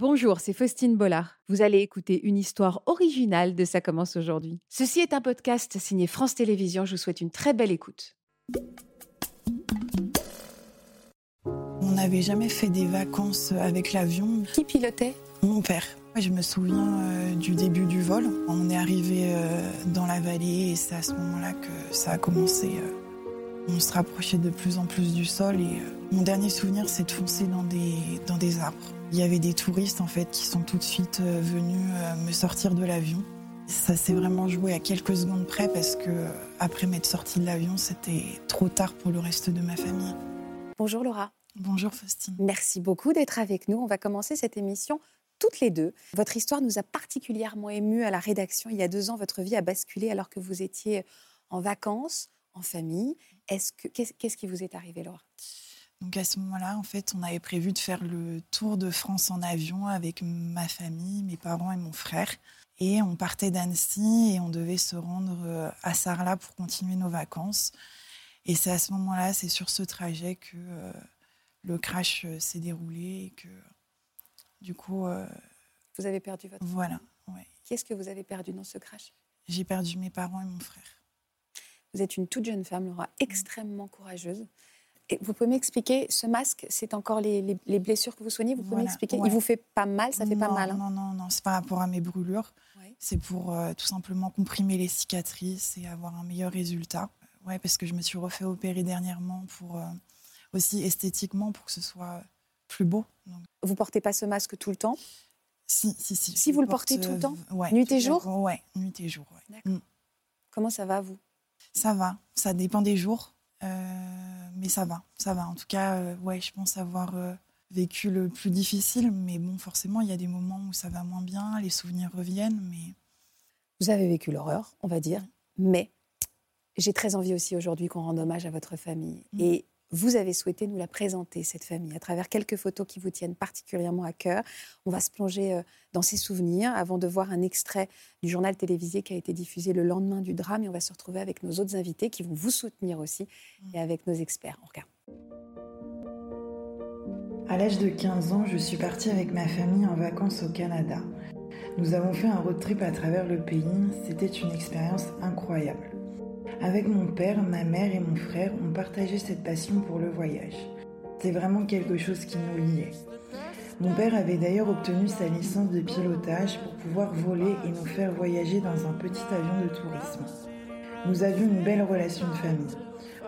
Bonjour, c'est Faustine Bollard. Vous allez écouter une histoire originale de Ça commence aujourd'hui. Ceci est un podcast signé France Télévisions. Je vous souhaite une très belle écoute. On n'avait jamais fait des vacances avec l'avion. Qui pilotait? Mon père. Je me souviens euh, du début du vol. On est arrivé euh, dans la vallée et c'est à ce moment-là que ça a commencé. euh, on se rapprochait de plus en plus du sol et euh, mon dernier souvenir c'est de foncer dans des, dans des arbres. Il y avait des touristes en fait qui sont tout de suite euh, venus euh, me sortir de l'avion. Ça s'est vraiment joué à quelques secondes près parce que après m'être sortie de l'avion c'était trop tard pour le reste de ma famille. Bonjour Laura. Bonjour Faustine. Merci beaucoup d'être avec nous. On va commencer cette émission toutes les deux. Votre histoire nous a particulièrement émus à la rédaction. Il y a deux ans, votre vie a basculé alors que vous étiez en vacances, en famille. Est-ce que qu'est-ce qu'est-ce qui vous est arrivé, Laura? Donc à ce moment-là, en fait, on avait prévu de faire le tour de France en avion avec ma famille, mes parents et mon frère. Et on partait d'Annecy et on devait se rendre euh, à Sarlat pour continuer nos vacances. Et c'est à ce moment-là, c'est sur ce trajet que euh, le crash euh, s'est déroulé et que du coup, euh, Vous avez perdu votre. voilà, ouais. Qu'est-ce que vous avez perdu dans ce crash? J'ai perdu mes parents et mon frère. Vous êtes une toute jeune femme, Laura, extrêmement courageuse. Et vous pouvez m'expliquer, ce masque, c'est encore les, les- les blessures que vous soignez Vous pouvez Voilà, m'expliquer? Ouais. Il vous fait pas mal Ça fait pas non, mal hein? Non, non, non, c'est par rapport à mes brûlures. Ouais. C'est pour euh, tout simplement comprimer les cicatrices et avoir un meilleur résultat. Ouais, parce que je me suis refait opérer dernièrement pour euh, aussi esthétiquement pour que ce soit plus beau. Donc, Vous portez pas ce masque tout le temps? Si, si, si. Si vous le porte, portez tout le euh, temps? ouais, Nuit et jour? Ouais, nuit et jour. D'accord. Mm. Comment ça va, vous? Ça va, ça dépend des jours, euh, mais ça va, ça va. En tout cas, euh, ouais, je pense avoir euh, vécu le plus difficile, mais bon, forcément, il y a des moments où ça va moins bien, les souvenirs reviennent, mais Vous avez vécu l'horreur, on va dire, mais j'ai très envie aussi aujourd'hui qu'on rende hommage à votre famille. Mm. Et vous avez souhaité nous la présenter, cette famille, à travers quelques photos qui vous tiennent particulièrement à cœur. On va se plonger euh, dans ces souvenirs avant de voir un extrait du journal télévisé qui a été diffusé le lendemain du drame. Et on va se retrouver avec nos autres invités qui vont vous soutenir aussi Mm. et avec nos experts. On regarde. À l'âge de 15 ans, je suis partie avec ma famille en vacances au Canada. Nous avons fait un road trip à travers le pays, c'était une expérience incroyable. Avec mon père, ma mère et mon frère, on partageait cette passion pour le voyage. C'est vraiment quelque chose qui nous liait. Mon père avait d'ailleurs obtenu sa licence de pilotage pour pouvoir voler et nous faire voyager dans un petit avion de tourisme. Nous avions une belle relation de famille.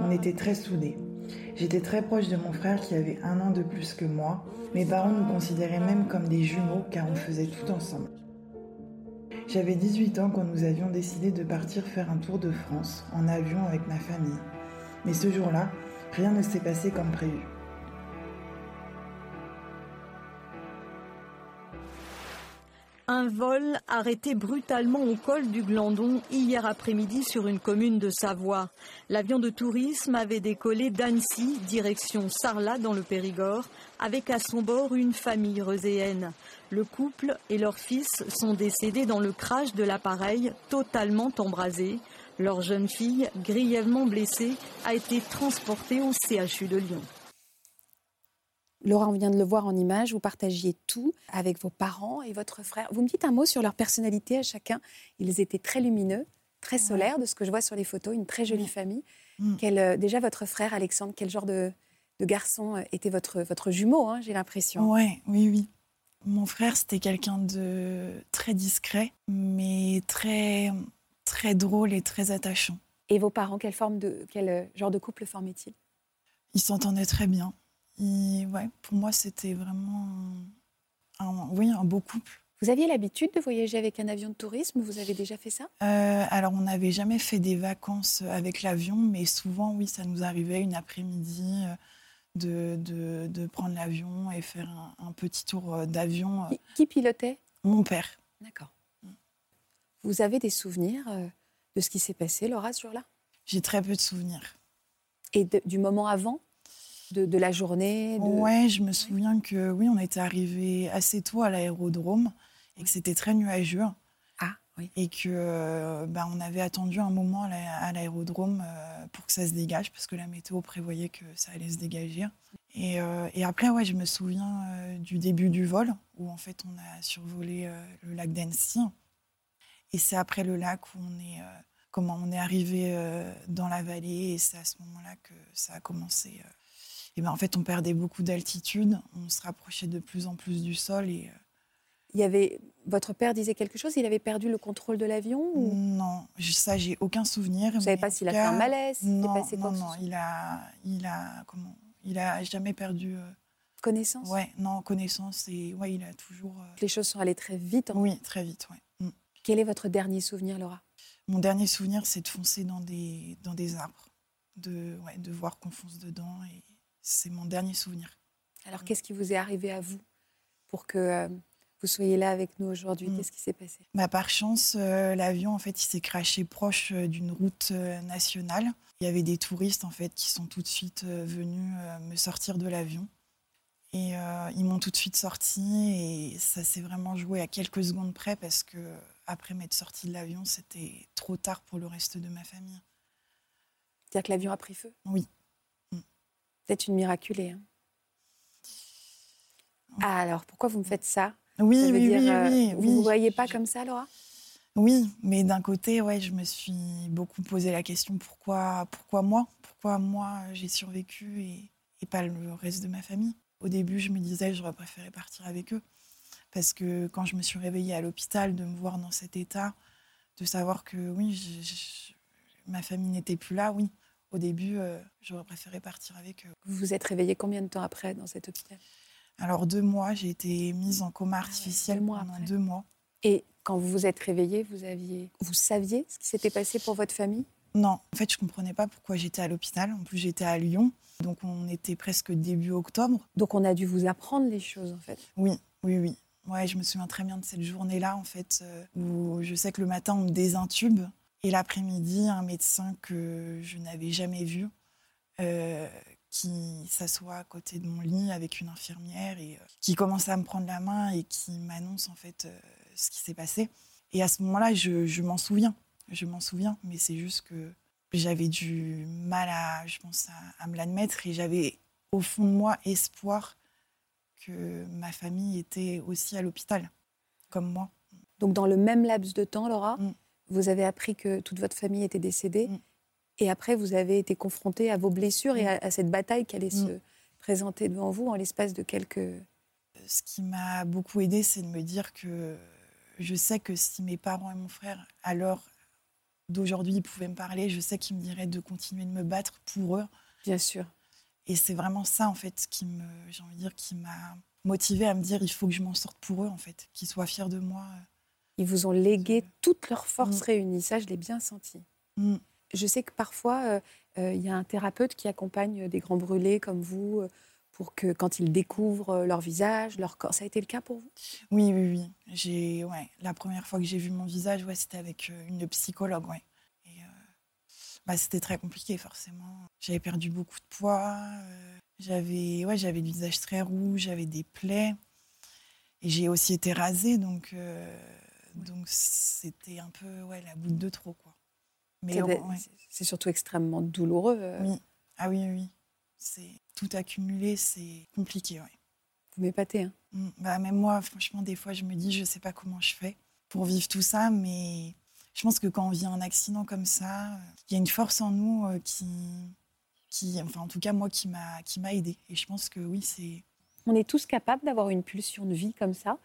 On était très soudés. J'étais très proche de mon frère qui avait un an de plus que moi. Mes parents nous considéraient même comme des jumeaux car on faisait tout ensemble. J'avais 18 ans quand nous avions décidé de partir faire un tour de France en avion avec ma famille. Mais ce jour-là, rien ne s'est passé comme prévu. Un vol arrêté brutalement au col du Glandon hier après-midi sur une commune de Savoie. L'avion de tourisme avait décollé d'Annecy, direction Sarlat dans le Périgord, avec à son bord une famille reuséenne. Le couple et leur fils sont décédés dans le crash de l'appareil, totalement embrasé. Leur jeune fille, grièvement blessée, a été transportée au CHU de Lyon. Laura, on vient de le voir en image, vous partagiez tout avec vos parents et votre frère. Vous me dites un mot sur leur personnalité à chacun. Ils étaient très lumineux, très solaires, de ce que je vois sur les photos, une très jolie famille. Mm. Quel, euh, déjà, votre frère, Alexandre, quel genre de, de garçon euh, était votre, votre jumeau, hein, j'ai l'impression Ouais, oui, oui. Mon frère, c'était quelqu'un de très discret, mais très, très drôle et très attachant. Et vos parents, quelle forme de, quel euh, genre de couple formaient-ils? Ils s'entendaient très bien. Il- ouais, pour moi, c'était vraiment un, un- oui, un beau couple. Vous aviez l'habitude de voyager avec un avion de tourisme Vous avez déjà fait ça? Euh, alors, on n'avait jamais fait des vacances avec l'avion, mais souvent, oui, ça nous arrivait une après-midi euh, de, de, de prendre l'avion et faire un, un petit tour euh, d'avion. Qui, qui pilotait? Mon père. D'accord. Vous avez des souvenirs de ce qui s'est passé, Laura, ce jour-là? J'ai très peu de souvenirs. Et de- du moment avant? De, de la journée de... Ouais, je me souviens que oui, on était arrivé assez tôt à l'aérodrome et que c'était très nuageux Ah, oui. et que euh, bah, on avait attendu un moment à la- à l'aérodrome euh, pour que ça se dégage parce que la météo prévoyait que ça allait se dégager. Et, euh, et après, ouais, je me souviens du début du vol, où en fait on a survolé le lac d'Annecy. Et c'est après le lac où on est, comment on est arrivé dans la vallée, et c'est à ce moment-là que ça a commencé. Et ben en fait, on perdait beaucoup d'altitude, on se rapprochait de plus en plus du sol et il y avait votre père disait quelque chose Il avait perdu le contrôle de l'avion Non, ça j'ai aucun souvenir. Vous ne savez pas s'il a fait un malaise Non, passé non, non. Il a, il a comment Il a jamais perdu euh, connaissance? Ouais, non connaissance et ouais, il a toujours. Euh, Les choses sont allées très vite. Oui, très vite, ouais. Mm. Quel est votre dernier souvenir, Laura? Mon dernier souvenir, c'est de foncer dans des dans des arbres, de ouais, de voir qu'on fonce dedans et c'est mon dernier souvenir. Alors, qu'est-ce qui vous est arrivé à vous pour que euh, vous soyez là avec nous aujourd'hui? Mm. Qu'est-ce qui s'est passé? Bah, Par chance, euh, l'avion en fait, il s'est craché proche euh, d'une route nationale. Il y avait des touristes en fait qui sont tout de suite venus me sortir de l'avion. Et ils m'ont tout de suite sorti et ça s'est vraiment joué à quelques secondes près parce que après m'être sorti de l'avion, c'était trop tard pour le reste de ma famille. C'est-à-dire que l'avion a pris feu? Oui. Êtes une miraculée. Hein ah, alors, pourquoi vous me faites ça? Oui, oui, oui, oui, Vous ne vous voyez pas comme ça, Laura? Oui, mais d'un côté, ouais, je me suis beaucoup posé la question pourquoi, pourquoi moi? Pourquoi moi j'ai survécu et, et, pas le reste de ma famille? Au début, je me disais j'aurais préféré partir avec eux. Parce que quand je me suis réveillée à l'hôpital, de me voir dans cet état, de savoir que oui, ma famille n'était plus là, oui. Au début, euh, j'aurais préféré partir avec eux. Vous vous êtes réveillée combien de temps après dans cet hôpital? Alors deux mois, j'ai été mise en coma ah artificiel pendant deux mois. Et quand vous vous êtes réveillée, vous aviez, vous saviez ce qui s'était passé pour votre famille? Non, en fait, je comprenais pas pourquoi j'étais à l'hôpital. En plus, j'étais à Lyon, donc on était presque début octobre. Donc on a dû vous apprendre les choses, en fait. Oui, oui, oui. Ouais, je me souviens très bien de cette journée-là, en fait, euh, où je sais que le matin on me désintube et l'après-midi, un médecin que je n'avais jamais vu, euh, qui s'assoit à côté de mon lit avec une infirmière et euh, qui commence à me prendre la main et qui m'annonce en fait euh, ce qui s'est passé. Et à ce moment-là, je, m'en souviens. Je m'en souviens, mais c'est juste que j'avais du mal à, je pense, à, me l'admettre et j'avais au fond de moi espoir que ma famille était aussi à l'hôpital, comme moi. Donc dans le même laps de temps, Laura, mm. Vous avez appris que toute votre famille était décédée. Mm. Et après, vous avez été confronté à vos blessures et à, cette bataille qui allait se mm. présenter devant vous en l'espace de quelques... Ce qui m'a beaucoup aidé, c'est de me dire que je sais que si mes parents et mon frère, à l'heure d'aujourd'hui, pouvaient me parler, je sais qu'ils me diraient de continuer de me battre pour eux. Bien sûr. Et c'est vraiment ça, en fait, qui me, j'ai envie de dire, qui m'a motivé à me dire, il faut que je m'en sorte pour eux, en fait, qu'ils soient fiers de moi. Ils vous ont légué toutes leurs forces mm. réunies, ça, je l'ai bien senti. Mm je sais que parfois, euh, euh, il y a un thérapeute qui accompagne des grands brûlés comme vous euh, pour que quand ils découvrent leur visage, leur corps. Ça a été le cas pour vous? Oui, oui, oui. J'ai, ouais, la première fois que j'ai vu mon visage, ouais, c'était avec une psychologue. Ouais. Et, bah, c'était très compliqué, forcément. J'avais perdu beaucoup de poids. j'avais, ouais, j'avais le visage très rouge, j'avais des plaies. Et j'ai aussi été rasée, donc, donc c'était un peu ouais, la boule de trop. Quoi. Mais c'est surtout extrêmement douloureux. Euh. Oui. Ah oui, oui. C'est tout accumulé, c'est compliqué, ouais. Vous m'épatez, hein mmh. bah, Même moi, franchement, des fois, je me dis, je ne sais pas comment je fais pour vivre tout ça, mais je pense que quand on vit un accident comme ça, il y a une force en nous euh, qui, qui, enfin, en tout cas, moi, qui m'a, qui m'a aidé. Et je pense que oui, c'est. On est tous capables d'avoir une pulsion de vie comme ça?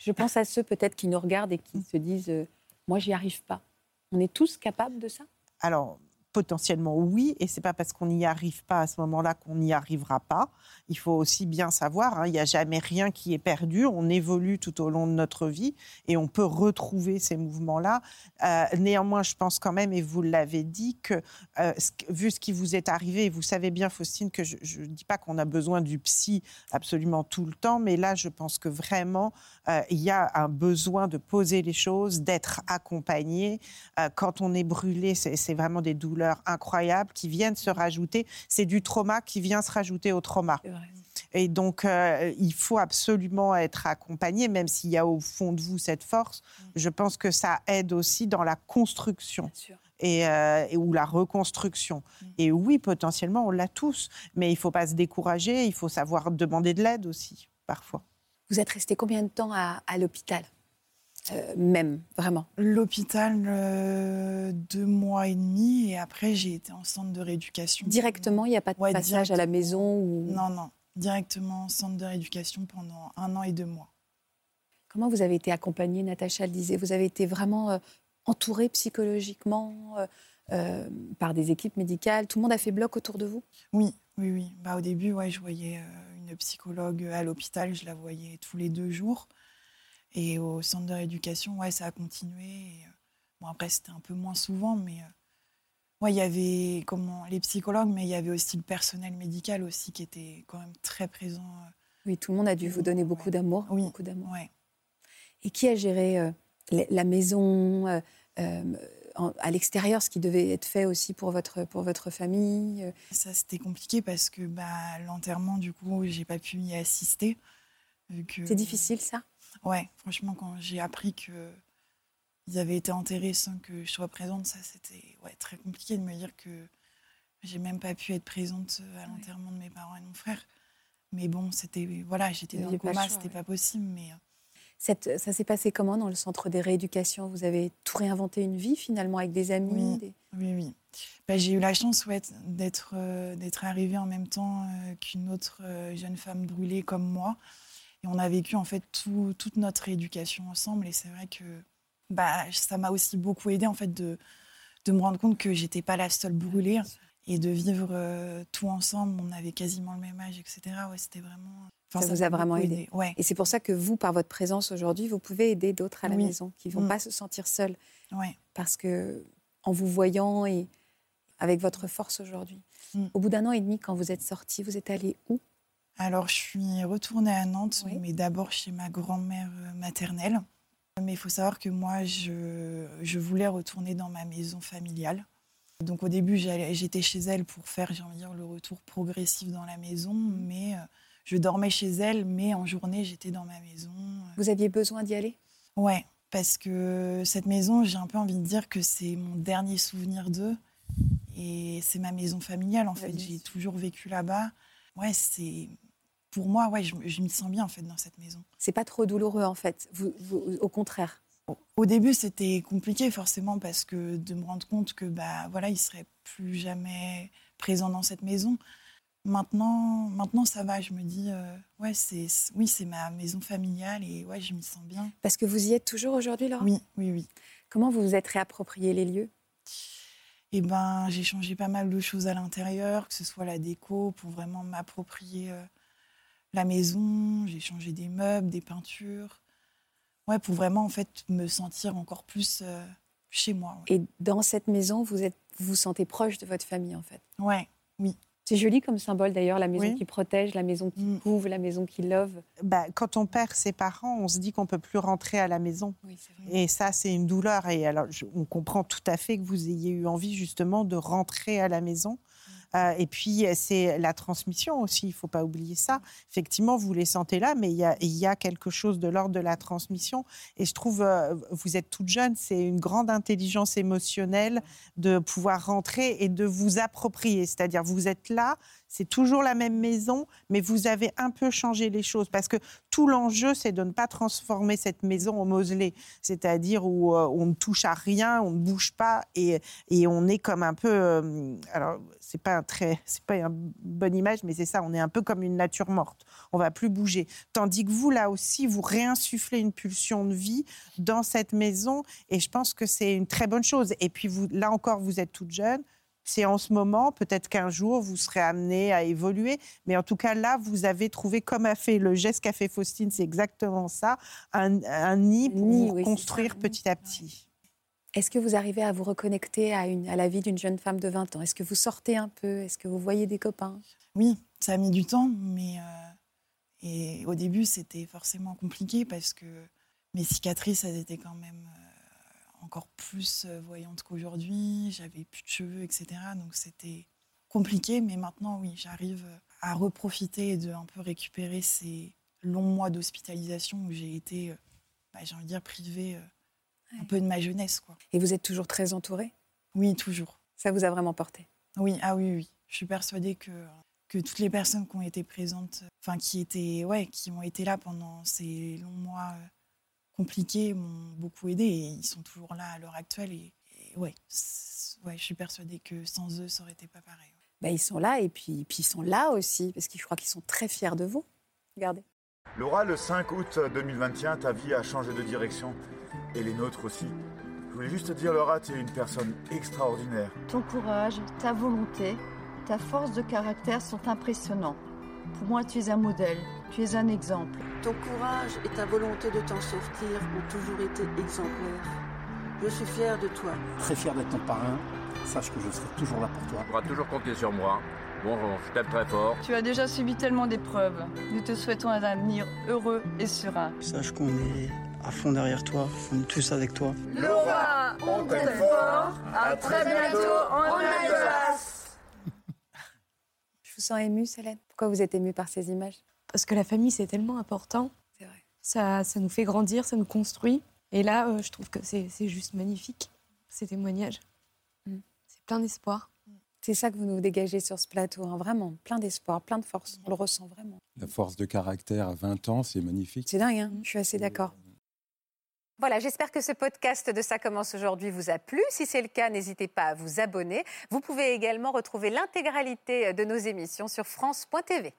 Je pense à ceux peut-être qui nous regardent et qui se disent, euh, moi, j'y arrive pas. On est tous capables de ça? Alors, potentiellement oui, et c'est pas parce qu'on n'y arrive pas à ce moment-là qu'on n'y arrivera pas. Il faut aussi bien savoir, hein, il n'y a jamais rien qui est perdu. On évolue tout au long de notre vie et on peut retrouver ces mouvements-là. Euh, néanmoins, je pense quand même, et vous l'avez dit, que euh, vu ce qui vous est arrivé, vous savez bien, Faustine, que je ne dis pas qu'on a besoin du psy absolument tout le temps, mais là, je pense que vraiment, euh, il y a un besoin de poser les choses, d'être accompagné. quand on est brûlé, c'est vraiment des douleurs incroyables qui viennent se rajouter. C'est du trauma qui vient se rajouter au trauma. Et donc, euh, il faut absolument être accompagné, même s'il y a au fond de vous cette force. Mm. Je pense que ça aide aussi dans la construction. Et, euh, ou la reconstruction. Mm. Et oui, potentiellement, on l'a tous, mais il ne faut pas se décourager, il faut savoir demander de l'aide aussi, parfois. Vous êtes resté combien de temps à, l'hôpital? Euh, Même, vraiment L'hôpital, euh, deux mois et demi. Et après, j'ai été en centre de rééducation. Directement, il n'y a pas de passage à la maison ou... Non, non. Directement en centre de rééducation pendant un an et deux mois. Comment vous avez été accompagnée, Natacha? Le disait Vous avez été vraiment euh, entourée psychologiquement par des équipes médicales Tout le monde a fait bloc autour de vous? Oui, oui, oui. Bah, au début, ouais, je voyais psychologue à l'hôpital, je la voyais tous les deux jours. Et au centre de rééducation, ouais, ça a continué. Euh, bon, après, c'était un peu moins souvent, mais euh, ouais, il y avait comment, les psychologues, mais il y avait aussi le personnel médical aussi qui était quand même très présent. Euh, oui, tout le monde a dû vous donner beaucoup d'amour. Oui, beaucoup d'amour. Ouais. Et qui a géré la maison à l'extérieur, ce qui devait être fait aussi pour votre, pour votre famille Ça, c'était compliqué parce que bah, l'enterrement, du coup, j'ai pas pu y assister. C'est difficile, ça? Ouais, franchement, quand j'ai appris que ils avaient été enterrés sans que je sois présente, ça, c'était ouais, très compliqué de me dire que j'ai même pas pu être présente à l'enterrement de mes parents et de mon frère. Mais bon, c'était voilà, j'étais dans le coma, c'était pas possible, mais ça s'est passé comment dans le centre des rééducations? Vous avez tout réinventé une vie finalement avec des amis Oui, oui. oui. Bah, j'ai eu la chance ouais, d'être euh, d'être arrivée en même temps euh, qu'une autre euh, jeune femme brûlée comme moi. Et on a vécu en fait tout, toute notre rééducation ensemble. Et c'est vrai que bah, ça m'a aussi beaucoup aidé en fait de, de me rendre compte que j'étais pas la seule brûlée et de vivre tout ensemble. On avait quasiment le même âge, etc. Ouais, c'était vraiment ça, vous a vraiment aidé. Ouais. Et c'est pour ça que vous, par votre présence aujourd'hui, vous pouvez aider d'autres à la maison qui ne vont mm. pas se sentir seuls. Ouais. Parce que en vous voyant et avec votre force aujourd'hui. Mm. Au bout d'un an et demi, quand vous êtes sorti, vous êtes allé où? Alors, je suis retournée à Nantes, mais d'abord chez ma grand-mère euh, maternelle. Mais il faut savoir que moi, je, je voulais retourner dans ma maison familiale. Donc au début, j'étais chez elle pour faire, j'ai envie de dire, le retour progressif dans la maison, mais euh, je dormais chez elle, mais en journée, j'étais dans ma maison. Vous aviez besoin d'y aller? Ouais, parce que cette maison, j'ai un peu envie de dire que c'est mon dernier souvenir d'eux. Et c'est ma maison familiale, en fait. J'ai toujours vécu là-bas. Ouais, c'est. Pour moi, ouais, je, me sens bien, en fait, dans cette maison. C'est pas trop douloureux, en fait. Vous, au contraire. Au début, c'était compliqué, forcément, parce que de me rendre compte que, bah, voilà, il serait plus jamais présent dans cette maison. Maintenant, maintenant, ça va. Je me dis, euh, ouais, c'est, oui, c'est ma maison familiale et ouais, je m'y sens bien. Parce que vous y êtes toujours aujourd'hui, Laura Oui, oui, oui. Comment vous vous êtes réapproprié les lieux? Eh ben, j'ai changé pas mal de choses à l'intérieur, que ce soit la déco pour vraiment m'approprier euh, la maison. J'ai changé des meubles, des peintures. Ouais, pour vraiment en fait me sentir encore plus euh, chez moi. Et dans cette maison, vous êtes, vous vous sentez proche de votre famille en fait? Ouais, oui. C'est joli comme symbole d'ailleurs, la maison qui protège, la maison qui mm. couvre, la maison qui love. Bah, quand on perd ses parents, on se dit qu'on peut plus rentrer à la maison. Oui, et ça, c'est une douleur. Et alors, on comprend tout à fait que vous ayez eu envie justement de rentrer à la maison. Euh, et puis, c'est la transmission aussi, il ne faut pas oublier ça. Effectivement, vous les sentez là, mais il y a, quelque chose de l'ordre de la transmission. Et je trouve, euh, vous êtes toute jeune, c'est une grande intelligence émotionnelle de pouvoir rentrer et de vous approprier. C'est-à-dire, vous êtes là, c'est toujours la même maison, mais vous avez un peu changé les choses parce que tout l'enjeu, c'est de ne pas transformer cette maison en mausolée, c'est-à-dire où euh, on ne touche à rien, on ne bouge pas et, on est comme un peu. Euh, alors, c'est pas un très, c'est pas une bonne image, mais c'est ça. On est un peu comme une nature morte. On va plus bouger. Tandis que vous, là aussi, vous réinsufflez une pulsion de vie dans cette maison, et je pense que c'est une très bonne chose. Et puis vous, là encore, vous êtes toute jeune c'est en ce moment, peut-être qu'un jour, vous serez amené à évoluer. Mais en tout cas, là, vous avez trouvé, comme a fait le geste qu'a fait Faustine, c'est exactement ça, un, nid pour construire petit à petit. Est-ce que vous arrivez à vous reconnecter à, la vie d'une jeune femme de 20 ans? Est-ce que vous sortez un peu? Est-ce que vous voyez des copains? Oui, ça a mis du temps, mais euh, et au début, c'était forcément compliqué parce que mes cicatrices, elles étaient quand même euh, encore plus euh, voyante qu'aujourd'hui, j'avais plus de cheveux, etc. Donc c'était compliqué, mais maintenant, oui, j'arrive à reprofiter et de un peu récupérer ces longs mois d'hospitalisation où j'ai été, bah, j'ai envie de dire, privée un peu de ma jeunesse. Quoi. Et vous êtes toujours très entourée Oui, toujours. Ça vous a vraiment porté? Oui, ah oui, oui. Je suis persuadée que, que toutes les personnes qui ont été présentes, enfin qui étaient, ouais, qui ont été là pendant ces longs mois euh, compliqués, m'ont beaucoup aidé et ils sont toujours là à l'heure actuelle. Et, ouais, ouais, je suis persuadée que sans eux, ça aurait été pas pareil. Bah, ils sont là et puis, puis ils sont là aussi parce que je crois qu'ils sont très fiers de vous. Regardez. Laura, le 5 août 2021, ta vie a changé de direction et les nôtres aussi. Je voulais juste te dire, Laura, tu es une personne extraordinaire. Ton courage, ta volonté, ta force de caractère sont impressionnants. Pour moi, tu es un modèle, tu es un exemple. Ton courage et ta volonté de t'en sortir ont toujours été exemplaires. Je suis fière de toi. Très fier d'être ton parrain. Sache que je serai toujours là pour toi. Tu pourras toujours compter sur moi. Bon, je t'aime très fort. Tu as déjà subi tellement d'épreuves. Nous te souhaitons un avenir heureux et serein. Sache qu'on est à fond derrière toi. On est tous avec toi. Laura, on t'aime fort. À très bientôt en Alsace. Je vous sens émue, Célène. Pourquoi vous êtes émue par ces images? Parce que la famille, c'est tellement important. C'est vrai. Ça, ça nous fait grandir, ça nous construit. Et là, euh, je trouve que c'est c'est juste magnifique, ces témoignages. Mm. C'est plein d'espoir. C'est ça que vous nous dégagez sur ce plateau, hein, vraiment. Plein d'espoir, plein de force. On le ressent vraiment. La force de caractère à 20 ans, c'est magnifique. C'est dingue, hein je suis assez d'accord. Voilà, j'espère que ce podcast de Ça commence aujourd'hui vous a plu. Si c'est le cas, n'hésitez pas à vous abonner. Vous pouvez également retrouver l'intégralité de nos émissions sur France.tv.